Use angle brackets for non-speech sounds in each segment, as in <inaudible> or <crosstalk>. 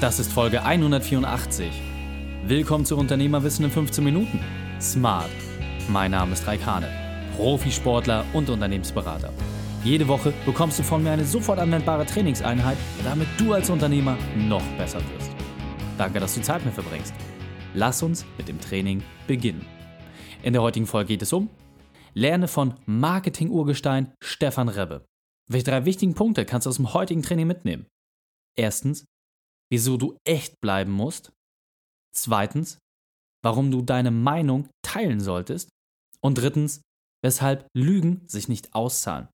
Das ist Folge 184. Willkommen zu Unternehmerwissen in 15 Minuten. Smart. Mein Name ist Raik Hane, Profisportler und Unternehmensberater. Jede Woche bekommst du von mir eine sofort anwendbare Trainingseinheit, damit du als Unternehmer noch besser wirst. Danke, dass du Zeit mit mir verbringst. Lass uns mit dem Training beginnen. In der heutigen Folge geht es um Lerne von Marketing-Urgestein Stefan Rebbe. Welche drei wichtigen Punkte kannst du aus dem heutigen Training mitnehmen? Erstens, wieso du echt bleiben musst. Zweitens, warum du deine Meinung teilen solltest. Und drittens, weshalb Lügen sich nicht auszahlen.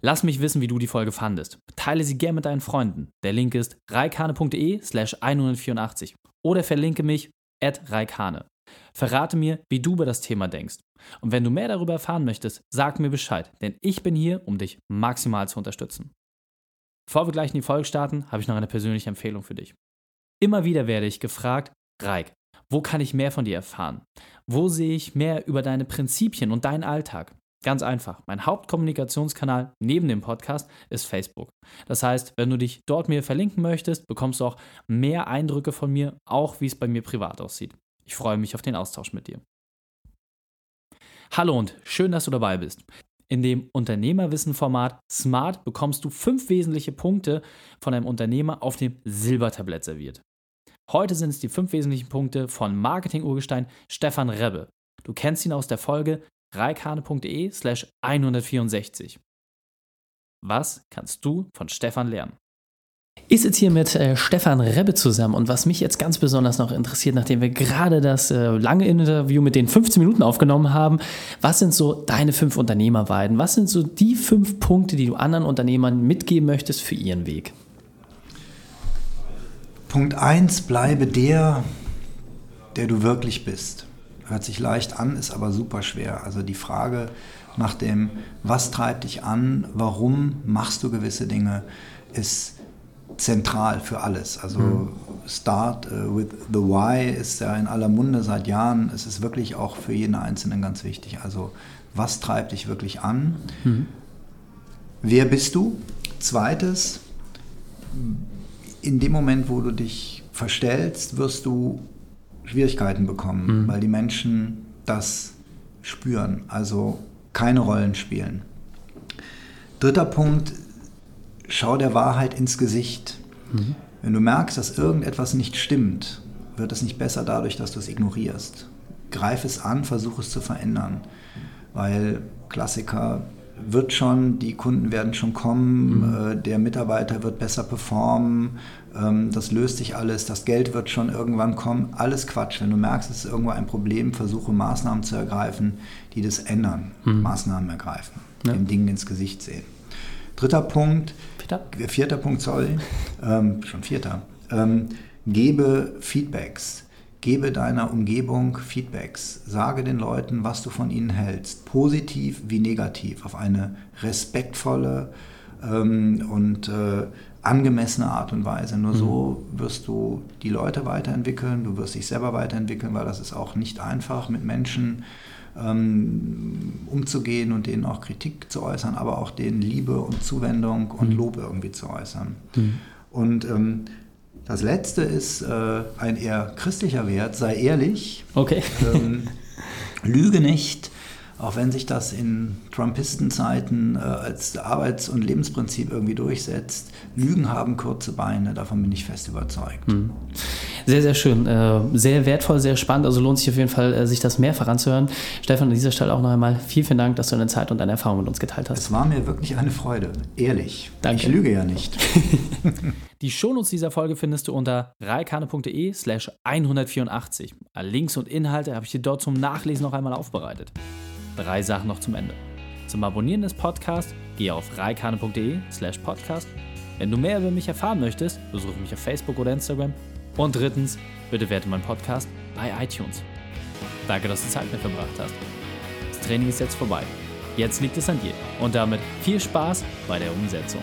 Lass mich wissen, wie du die Folge fandest. Teile sie gerne mit deinen Freunden. Der Link ist reikane.de slash 184 oder verlinke mich at reikane. Verrate mir, wie du über das Thema denkst. Und wenn du mehr darüber erfahren möchtest, sag mir Bescheid, denn ich bin hier, um dich maximal zu unterstützen. Bevor wir gleich in die Folge starten, habe ich noch eine persönliche Empfehlung für dich. Immer wieder werde ich gefragt, Reik, wo kann ich mehr von dir erfahren? Wo sehe ich mehr über deine Prinzipien und deinen Alltag? Ganz einfach. Mein Hauptkommunikationskanal neben dem Podcast ist Facebook. Das heißt, wenn du dich dort mir verlinken möchtest, bekommst du auch mehr Eindrücke von mir, auch wie es bei mir privat aussieht. Ich freue mich auf den Austausch mit dir. Hallo und schön, dass du dabei bist. In dem Unternehmerwissen-Format Smart bekommst du fünf wesentliche Punkte von einem Unternehmer auf dem Silbertablett serviert. Heute sind es die fünf wesentlichen Punkte von Marketing-Urgestein Stefan Rebbe. Du kennst ihn aus der Folge reikane.de slash 164. Was kannst du von Stefan lernen? Ich sitze hier mit äh, Stefan Rebbe zusammen und was mich jetzt ganz besonders noch interessiert, nachdem wir gerade das äh, lange Interview mit den 15 Minuten aufgenommen haben, was sind so deine fünf Unternehmerweiden? Was sind so die fünf Punkte, die du anderen Unternehmern mitgeben möchtest für ihren Weg? Punkt 1, bleibe der, der du wirklich bist. Hört sich leicht an, ist aber super schwer. Also die Frage nach dem, was treibt dich an, warum machst du gewisse Dinge, ist zentral für alles. Also mhm. Start uh, with the Why ist ja in aller Munde seit Jahren. Es ist wirklich auch für jeden Einzelnen ganz wichtig. Also was treibt dich wirklich an? Mhm. Wer bist du? Zweites, in dem Moment, wo du dich verstellst, wirst du Schwierigkeiten bekommen, mhm. weil die Menschen das spüren. Also keine Rollen spielen. Dritter Punkt, schau der Wahrheit ins Gesicht. Mhm. Wenn du merkst, dass irgendetwas nicht stimmt, wird es nicht besser dadurch, dass du es ignorierst. Greif es an, versuch es zu verändern. Weil Klassiker wird schon, die Kunden werden schon kommen, mhm. äh, der Mitarbeiter wird besser performen, ähm, das löst sich alles, das Geld wird schon irgendwann kommen. Alles Quatsch. Wenn du merkst, es ist irgendwo ein Problem, versuche Maßnahmen zu ergreifen, die das ändern. Mhm. Maßnahmen ergreifen, ja. den Dingen ins Gesicht sehen. Dritter Punkt, vierter, vierter Punkt, sorry, ähm, schon vierter. Ähm, gebe Feedbacks. Gebe deiner Umgebung Feedbacks. Sage den Leuten, was du von ihnen hältst. Positiv wie negativ. Auf eine respektvolle ähm, und äh, angemessene Art und Weise. Nur mhm. so wirst du die Leute weiterentwickeln, du wirst dich selber weiterentwickeln, weil das ist auch nicht einfach mit Menschen umzugehen und denen auch Kritik zu äußern, aber auch denen Liebe und Zuwendung und mhm. Lob irgendwie zu äußern. Mhm. Und ähm, das letzte ist äh, ein eher christlicher Wert, sei ehrlich. Okay. Ähm, <laughs> lüge nicht, auch wenn sich das in Trumpistenzeiten äh, als Arbeits- und Lebensprinzip irgendwie durchsetzt, Lügen haben kurze Beine, davon bin ich fest überzeugt. Mhm. Sehr, sehr schön. Äh, sehr wertvoll, sehr spannend. Also lohnt sich auf jeden Fall, äh, sich das mehrfach anzuhören. Stefan, an dieser Stelle auch noch einmal vielen, vielen Dank, dass du deine Zeit und deine Erfahrung mit uns geteilt hast. Es war mir wirklich eine Freude. Ehrlich. Danke. Ich lüge ja nicht. <laughs> Die Shownotes dieser Folge findest du unter reikane.de slash 184. Alle Links und Inhalte habe ich dir dort zum Nachlesen noch einmal aufbereitet. Drei Sachen noch zum Ende. Zum Abonnieren des Podcasts gehe auf reikane.de slash podcast. Wenn du mehr über mich erfahren möchtest, besuche mich auf Facebook oder Instagram. Und drittens, bitte werte meinen Podcast bei iTunes. Danke, dass du Zeit mit verbracht hast. Das Training ist jetzt vorbei. Jetzt liegt es an dir. Und damit viel Spaß bei der Umsetzung.